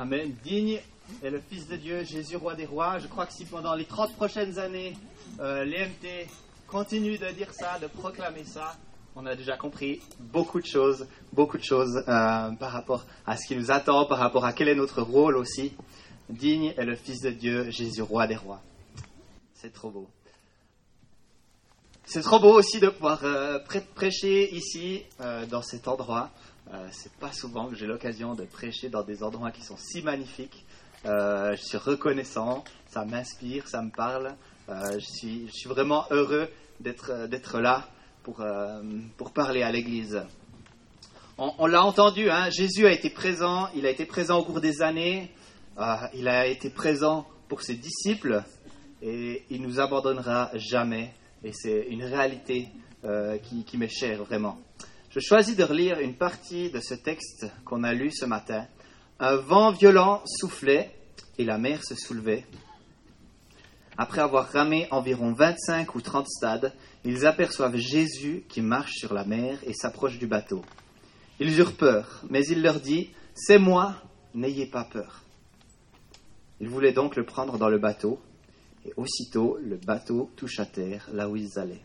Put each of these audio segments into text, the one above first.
Amen. Digne est le Fils de Dieu, Jésus, roi des rois. Je crois que si pendant les 30 prochaines années, euh, l'EMT continue de dire ça, de proclamer ça, on a déjà compris beaucoup de choses, beaucoup de choses euh, par rapport à ce qui nous attend, par rapport à quel est notre rôle aussi. Digne est le Fils de Dieu, Jésus, roi des rois. C'est trop beau. C'est trop beau aussi de pouvoir euh, prêcher ici, dans cet endroit. Euh, c'est pas souvent que j'ai l'occasion de prêcher dans des endroits qui sont si magnifiques. je suis reconnaissant, ça m'inspire, ça me parle. je, suis, je suis vraiment heureux d'être, là pour, pour parler à l'Église. On, l'a entendu, hein, Jésus a été présent, il a été présent au cours des années, il a été présent pour ses disciples et il nous abandonnera jamais. Et c'est une réalité euh, qui, qui m'est chère vraiment. Je choisis de relire une partie de ce texte qu'on a lu ce matin. Un vent violent soufflait et la mer se soulevait. Après avoir ramé environ 25 ou 30 stades, ils aperçoivent Jésus qui marche sur la mer et s'approche du bateau. Ils eurent peur, mais il leur dit C'est moi, n'ayez pas peur. Ils voulaient donc le prendre dans le bateau, et aussitôt le bateau touche à terre là où ils allaient.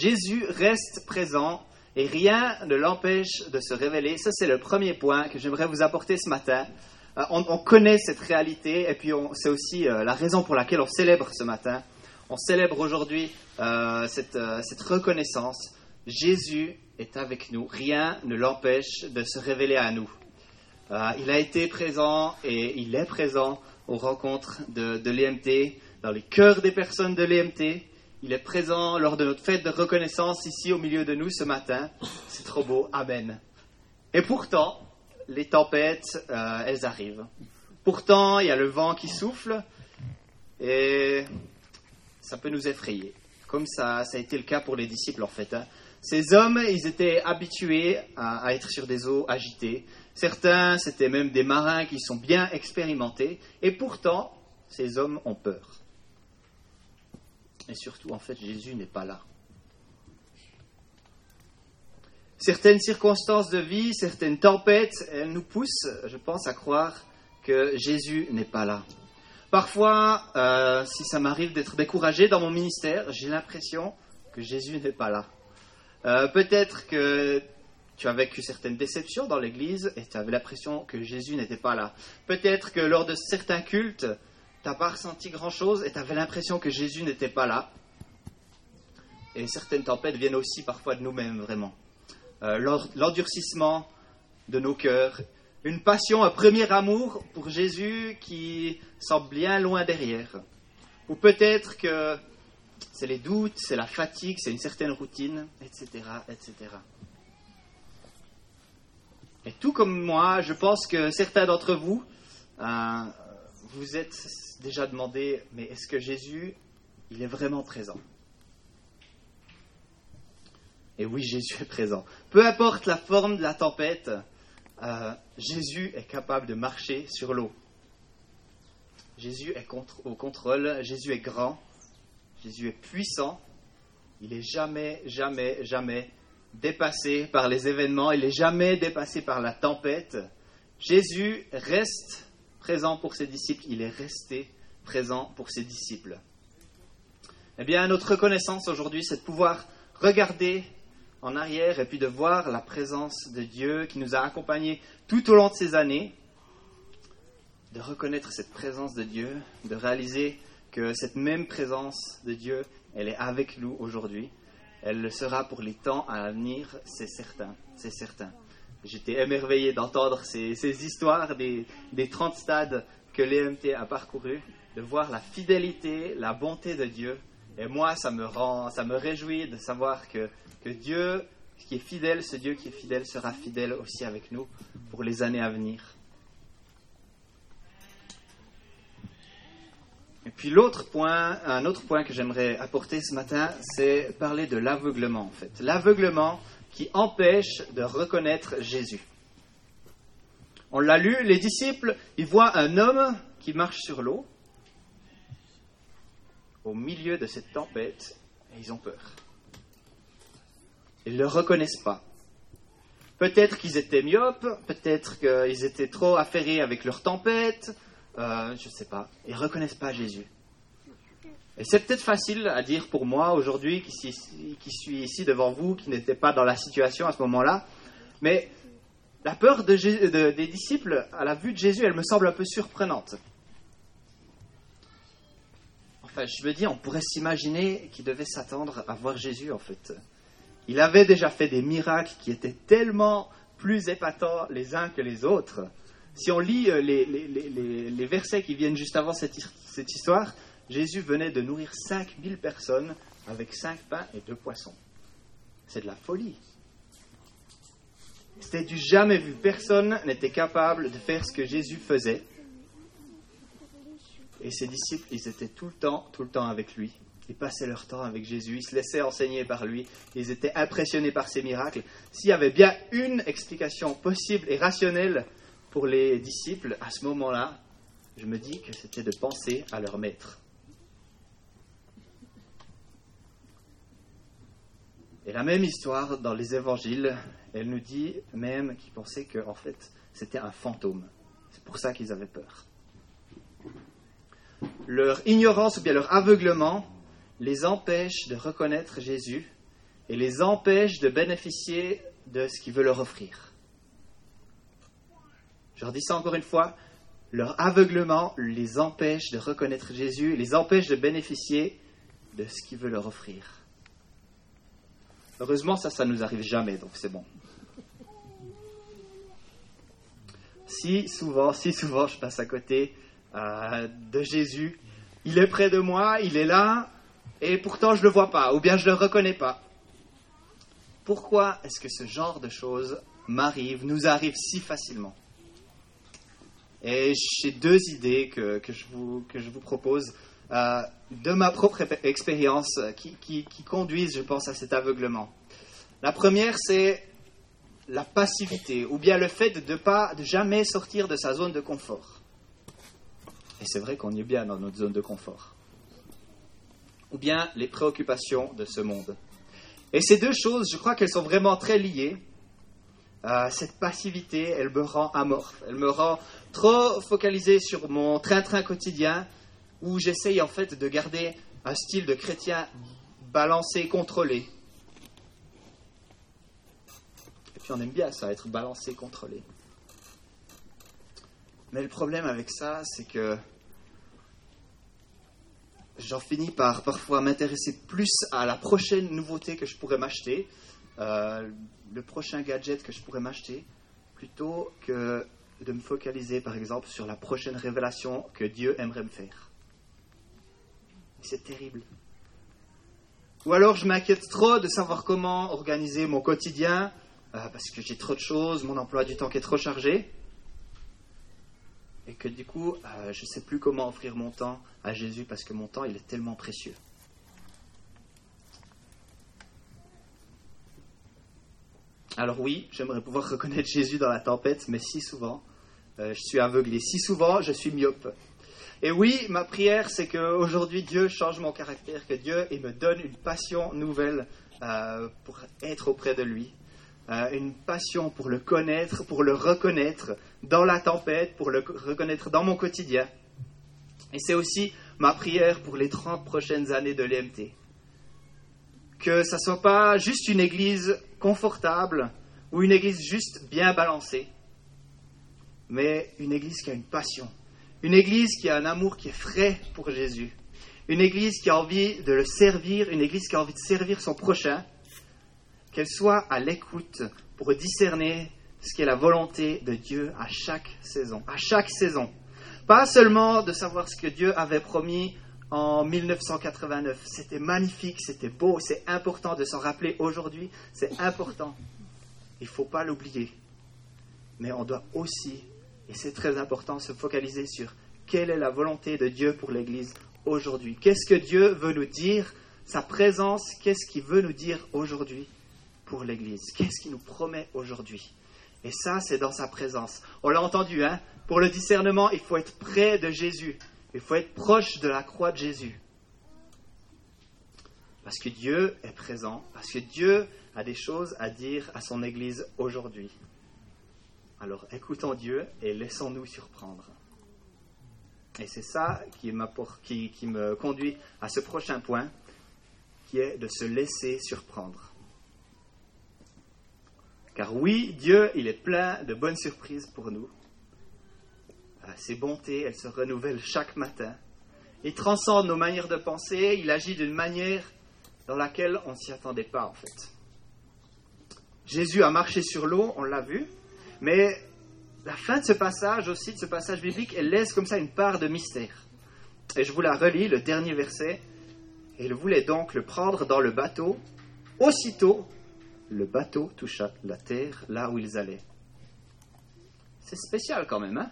Jésus reste présent et rien ne l'empêche de se révéler. Ça, c'est le premier point que j'aimerais vous apporter ce matin. Euh, on, connaît cette réalité et puis c'est aussi euh, la raison pour laquelle on célèbre ce matin. On célèbre aujourd'hui euh, cette, reconnaissance. Jésus est avec nous. Rien ne l'empêche de se révéler à nous. Il a été présent et il est présent aux rencontres de, de l'EMT, dans les cœurs des personnes de l'EMT. Il est présent lors de notre fête de reconnaissance ici au milieu de nous ce matin. C'est trop beau. Amen. Et pourtant, les tempêtes, euh, elles arrivent. Pourtant, il y a le vent qui souffle et ça peut nous effrayer. Comme ça, ça a été le cas pour les disciples en fait. Hein. Ces hommes, ils étaient habitués à être sur des eaux agitées. Certains, c'était même des marins qui sont bien expérimentés, et pourtant, ces hommes ont peur. Et surtout, en fait, Jésus n'est pas là. Certaines circonstances de vie, certaines tempêtes, elles nous poussent, je pense, à croire que Jésus n'est pas là. Parfois, euh, si ça m'arrive d'être découragé dans mon ministère, j'ai l'impression que Jésus n'est pas là. Euh, peut-être que tu as vécu certaines déceptions dans l'Église et tu avais l'impression que Jésus n'était pas là. Peut-être que lors de certains cultes, tu n'as pas ressenti grand-chose et tu avais l'impression que Jésus n'était pas là. Et certaines tempêtes viennent aussi parfois de nous-mêmes, vraiment. Euh, l'endurcissement de nos cœurs, une passion, un premier amour pour Jésus qui semble bien loin derrière. Ou peut-être que c'est les doutes, c'est la fatigue, c'est une certaine routine, etc., etc. Et tout comme moi, je pense que certains d'entre vous, euh, vous êtes déjà demandé, mais est-ce que Jésus, il est vraiment présent? Et oui, Jésus est présent. Peu importe la forme de la tempête, euh, Jésus est capable de marcher sur l'eau. Jésus est au contrôle, Jésus est grand, Jésus est puissant, il est jamais, jamais, jamais dépassé par les événements, il n'est jamais dépassé par la tempête. Jésus reste présent pour ses disciples, il est resté présent pour ses disciples. Eh bien, notre reconnaissance aujourd'hui, c'est de pouvoir regarder en arrière et puis de voir la présence de Dieu qui nous a accompagnés tout au long de ces années, de reconnaître cette présence de Dieu, de réaliser que cette même présence de Dieu, elle est avec nous aujourd'hui elle le sera pour les temps à venir, c'est certain, c'est certain. J'étais émerveillé d'entendre ces, histoires des, des 30 stades que l'EMT a parcourus, de voir la fidélité, la bonté de Dieu. Et moi, ça me rend, ça me réjouit de savoir que, que Dieu qui est fidèle, ce Dieu qui est fidèle sera fidèle aussi avec nous pour les années à venir. Et puis l'autre point, un autre point que j'aimerais apporter ce matin, c'est parler de l'aveuglement en fait. L'aveuglement qui empêche de reconnaître Jésus. On l'a lu, les disciples, ils voient un homme qui marche sur l'eau au milieu de cette tempête et ils ont peur. Ils ne le reconnaissent pas. Peut-être qu'ils étaient myopes, peut-être qu'ils étaient trop affairés avec leur tempête, euh, je ne sais pas. Ils ne reconnaissent pas Jésus. Et c'est peut-être facile à dire pour moi aujourd'hui, qui, suis ici devant vous, qui n'était pas dans la situation à ce moment-là, mais la peur de, des disciples à la vue de Jésus, elle me semble un peu surprenante. Enfin, je me dis, on pourrait s'imaginer qu'ils devaient s'attendre à voir Jésus, en fait. Il avait déjà fait des miracles qui étaient tellement plus épatants les uns que les autres. Si on lit euh, les, versets qui viennent juste avant cette histoire, Jésus venait de nourrir 5000 personnes avec 5 pains et 2 poissons. C'est de la folie. C'était du jamais vu. Personne n'était capable de faire ce que Jésus faisait. Et ses disciples, ils étaient tout le temps, tout le temps avec lui. Ils passaient leur temps avec Jésus, ils se laissaient enseigner par lui, ils étaient impressionnés par ses miracles. S'il y avait bien une explication possible et rationnelle pour les disciples à ce moment-là, je me dis que c'était de penser à leur maître. Et la même histoire dans les évangiles, elle nous dit même qu'ils pensaient que en fait c'était un fantôme. C'est pour ça qu'ils avaient peur. Leur ignorance ou bien leur aveuglement les empêche de reconnaître Jésus et les empêche de bénéficier de ce qu'il veut leur offrir. Je redis ça encore une fois, leur aveuglement les empêche de reconnaître Jésus, les empêche de bénéficier de ce qu'il veut leur offrir. Heureusement, ça, ça nous arrive jamais, donc c'est bon. Si souvent, si souvent je passe à côté euh, de Jésus, il est près de moi, il est là, et pourtant je ne le vois pas, ou bien je ne le reconnais pas. Pourquoi est-ce que ce genre de choses m'arrive, nous arrive si facilement? Et j'ai deux idées que, je, vous, que je vous propose euh, de ma propre expérience qui, qui, conduisent, je pense, à cet aveuglement. La première, c'est la passivité, ou bien le fait de ne pas, de jamais sortir de sa zone de confort. Et c'est vrai qu'on est bien dans notre zone de confort. Ou bien les préoccupations de ce monde. Et ces deux choses, je crois qu'elles sont vraiment très liées. Euh, cette passivité, elle me rend amorphe. Elle me rend trop focalisé sur mon train-train quotidien où j'essaye en fait de garder un style de chrétien balancé, contrôlé. Et puis on aime bien ça, être balancé, contrôlé. Mais le problème avec ça, c'est que j'en finis par parfois m'intéresser plus à la prochaine nouveauté que je pourrais m'acheter, euh, le prochain gadget que je pourrais m'acheter, plutôt que de me focaliser par exemple sur la prochaine révélation que Dieu aimerait me faire. C'est terrible. Ou alors je m'inquiète trop de savoir comment organiser mon quotidien euh, parce que j'ai trop de choses, mon emploi du temps qui est trop chargé. Et que du coup, euh, je ne sais plus comment offrir mon temps à Jésus parce que mon temps, il est tellement précieux. Alors oui, j'aimerais pouvoir reconnaître Jésus dans la tempête, mais si souvent, euh, je suis aveuglé. Si souvent, je suis myope. Et oui, ma prière, c'est qu'aujourd'hui, Dieu change mon caractère, que Dieu me donne une passion nouvelle euh, pour être auprès de lui. Euh, une passion pour le connaître, pour le reconnaître dans la tempête, pour le reconnaître dans mon quotidien. Et c'est aussi ma prière pour les 30 prochaines années de l'EMT. Que ça ne soit pas juste une église confortable ou une église juste bien balancée, mais une église qui a une passion, une église qui a un amour qui est frais pour Jésus. Une église qui a envie de le servir, une église qui a envie de servir son prochain. Qu'elle soit à l'écoute pour discerner ce qu'est la volonté de Dieu à chaque saison. À chaque saison. Pas seulement de savoir ce que Dieu avait promis en 1989. C'était magnifique, c'était beau, c'est important de s'en rappeler aujourd'hui. C'est important. Il ne faut pas l'oublier. Mais on doit aussi et c'est très important de se focaliser sur quelle est la volonté de Dieu pour l'Église aujourd'hui. Qu'est-ce que Dieu veut nous dire? Sa présence, qu'est-ce qu'il veut nous dire aujourd'hui pour l'Église? Qu'est-ce qu'il nous promet aujourd'hui? Et ça, c'est dans sa présence. On l'a entendu, hein? Pour le discernement, il faut être près de Jésus. Il faut être proche de la croix de Jésus. Parce que Dieu est présent, parce que Dieu a des choses à dire à son Église aujourd'hui. Alors écoutons Dieu et laissons-nous surprendre. Et c'est ça qui, qui, qui me conduit à ce prochain point, qui est de se laisser surprendre. Car oui, Dieu, il est plein de bonnes surprises pour nous. Euh, ses bontés, elles se renouvellent chaque matin. Il transcende nos manières de penser, il agit d'une manière dans laquelle on ne s'y attendait pas en fait. Jésus a marché sur l'eau, on l'a vu, mais la fin de ce passage aussi, de ce passage biblique, elle laisse comme ça une part de mystère. Et je vous la relis, le dernier verset. Et il voulait donc le prendre dans le bateau. Aussitôt, le bateau toucha la terre là où ils allaient. C'est spécial quand même, hein?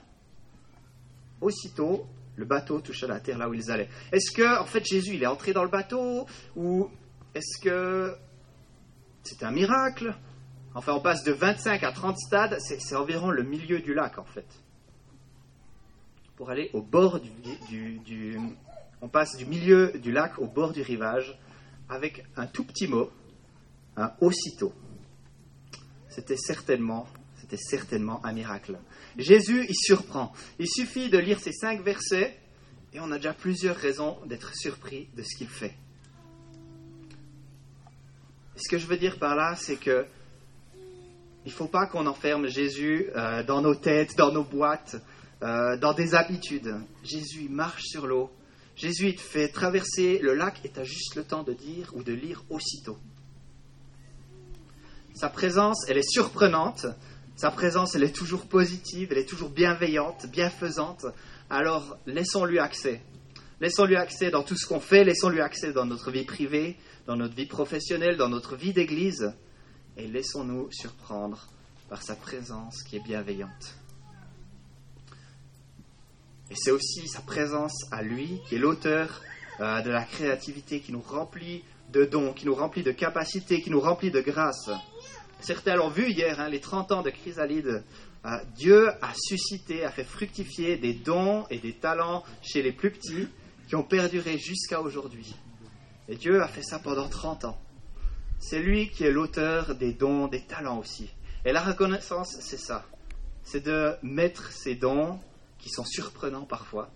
Aussitôt, le bateau toucha la terre là où ils allaient. Est-ce que, en fait, Jésus, il est entré dans le bateau? Ou est-ce que c'est un miracle? Enfin, on passe de 25 à 30 stades, c'est environ le milieu du lac, en fait. Pour aller au bord du, On passe du milieu du lac au bord du rivage, avec un tout petit mot, un aussitôt. C'était certainement, c'était certainement un miracle. Jésus, il surprend. Il suffit de lire ces cinq versets et on a déjà plusieurs raisons d'être surpris de ce qu'il fait. ce que je veux dire par là, c'est que il ne faut pas qu'on enferme Jésus euh, dans nos têtes, dans nos boîtes, euh, dans des habitudes. Jésus marche sur l'eau. Jésus te fait traverser le lac et tu as juste le temps de dire ou de lire aussitôt. Sa présence, elle est surprenante. Sa présence, elle est toujours positive, elle est toujours bienveillante, bienfaisante. Alors, laissons-lui accès. Laissons-lui accès dans tout ce qu'on fait, laissons-lui accès dans notre vie privée, dans notre vie professionnelle, dans notre vie d'église et laissons-nous surprendre par sa présence qui est bienveillante. Et c'est aussi sa présence à lui qui est l'auteur euh, de la créativité qui nous remplit de dons, qui nous remplit de capacités, qui nous remplit de grâce. Certains l'ont vu hier, hein, les 30 ans de Chrysalide. Euh, Dieu a suscité, a fait fructifier des dons et des talents chez les plus petits qui ont perduré jusqu'à aujourd'hui. Et Dieu a fait ça pendant 30 ans. C'est lui qui est l'auteur des dons, des talents aussi. Et la reconnaissance, c'est ça. C'est de mettre ces dons, qui sont surprenants parfois,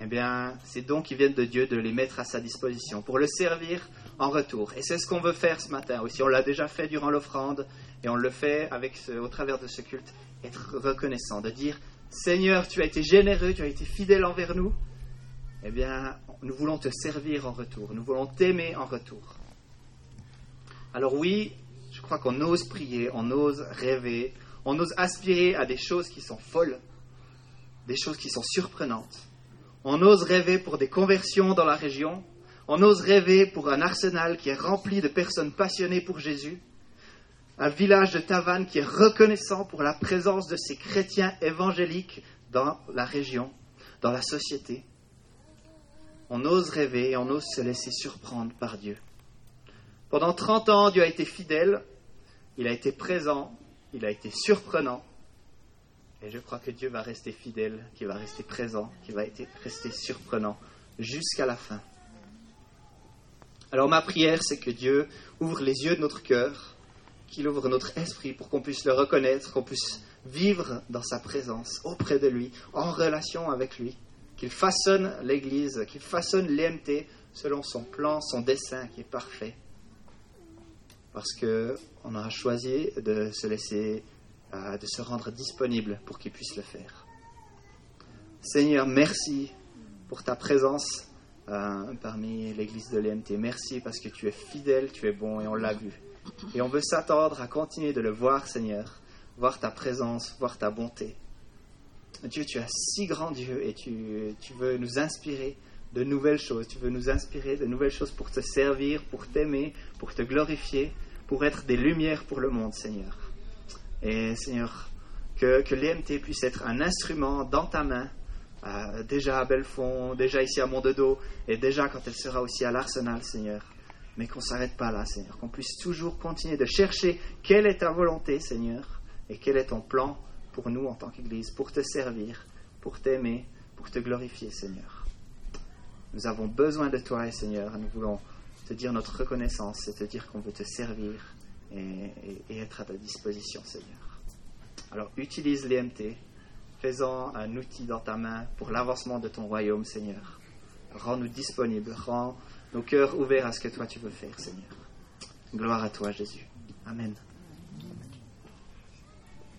eh bien, ces dons qui viennent de Dieu, de les mettre à sa disposition pour le servir en retour. Et c'est ce qu'on veut faire ce matin aussi. On l'a déjà fait durant l'offrande et on le fait au travers de ce culte. Être reconnaissant, de dire Seigneur, tu as été généreux, tu as été fidèle envers nous. Eh bien, nous voulons te servir en retour. Nous voulons t'aimer en retour. Alors oui, je crois qu'on ose prier, on ose rêver, on ose aspirer à des choses qui sont folles, des choses qui sont surprenantes. On ose rêver pour des conversions dans la région, on ose rêver pour un arsenal qui est rempli de personnes passionnées pour Jésus, un village de Tavannes qui est reconnaissant pour la présence de ces chrétiens évangéliques dans la région, dans la société. On ose rêver et on ose se laisser surprendre par Dieu. Pendant 30 ans, Dieu a été fidèle, il a été présent, il a été surprenant. Et je crois que Dieu va rester fidèle, qu'il va rester présent, qu'il va rester surprenant jusqu'à la fin. Alors ma prière, c'est que Dieu ouvre les yeux de notre cœur, qu'il ouvre notre esprit pour qu'on puisse le reconnaître, qu'on puisse vivre dans sa présence, auprès de lui, en relation avec lui, qu'il façonne l'Église, qu'il façonne l'EMT selon son plan, son dessein qui est parfait parce qu'on a choisi de se laisser, euh, de se rendre disponible pour qu'il puisse le faire. Seigneur, merci pour ta présence euh, parmi l'église de l'EMT. Merci parce que tu es fidèle, tu es bon et on l'a vu. Et on veut s'attendre à continuer de le voir, Seigneur, voir ta présence, voir ta bonté. Dieu, tu es si grand Dieu et tu, tu veux nous inspirer de nouvelles choses. Tu veux nous inspirer de nouvelles choses pour te servir, pour t'aimer, pour te glorifier pour être des lumières pour le monde, Seigneur. Et Seigneur, que, que l'EMT puisse être un instrument dans ta main, euh, déjà à Belfond, déjà ici à Mondedo, et déjà quand elle sera aussi à l'Arsenal, Seigneur. Mais qu'on ne s'arrête pas là, Seigneur, qu'on puisse toujours continuer de chercher quelle est ta volonté, Seigneur, et quel est ton plan pour nous en tant qu'Église, pour te servir, pour t'aimer, pour te glorifier, Seigneur. Nous avons besoin de toi, Seigneur, nous voulons te dire notre reconnaissance, c'est te dire qu'on veut te servir et, être à ta disposition, Seigneur. Alors utilise l'EMT, fais-en un outil dans ta main pour l'avancement de ton royaume, Seigneur. Rends-nous disponibles, rends nos cœurs ouverts à ce que toi tu veux faire, Seigneur. Gloire à toi, Jésus. Amen.